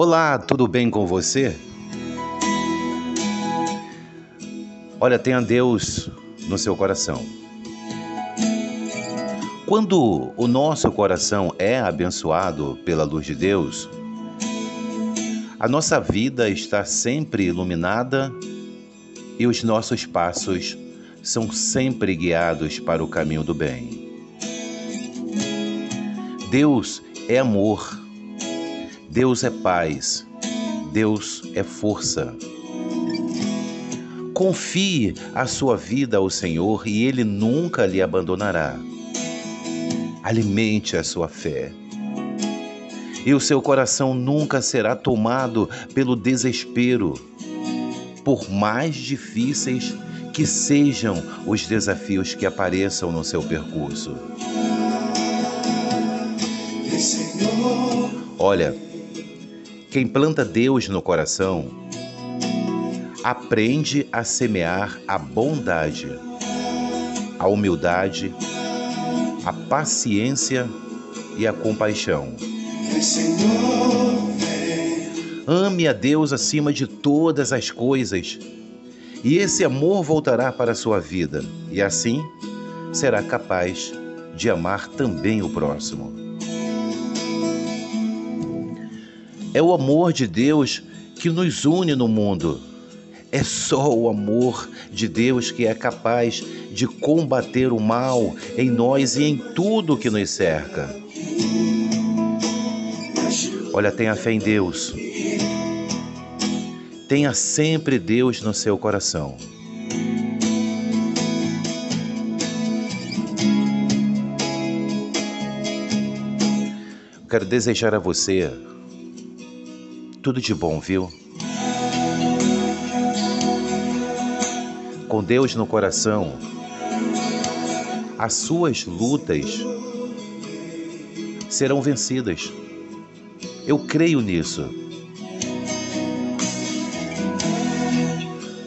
Olá, tudo bem com você? Olha, tenha Deus no seu coração. Quando o nosso coração é abençoado pela luz de Deus, a nossa vida está sempre iluminada e os nossos passos são sempre guiados para o caminho do bem. Deus é amor Deus é paz, Deus é força. Confie a sua vida ao Senhor e Ele nunca lhe abandonará. Alimente a sua fé. E o seu coração nunca será tomado pelo desespero, por mais difíceis que sejam os desafios que apareçam no seu percurso. Olha, quem planta Deus no coração aprende a semear a bondade, a humildade, a paciência e a compaixão. Ame a Deus acima de todas as coisas, e esse amor voltará para a sua vida, e assim será capaz de amar também o próximo. É o amor de Deus que nos une no mundo. É só o amor de Deus que é capaz de combater o mal em nós e em tudo que nos cerca. Olha, tenha fé em Deus. Tenha sempre Deus no seu coração. Quero desejar a você tudo de bom, viu? Com Deus no coração, as suas lutas serão vencidas. Eu creio nisso.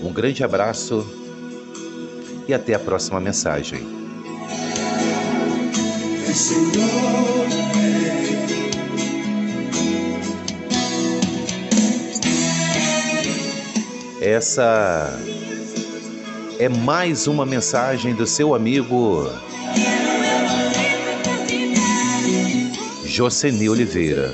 Um grande abraço e até a próxima mensagem. Essa é mais uma mensagem do seu amigo Joseni Oliveira.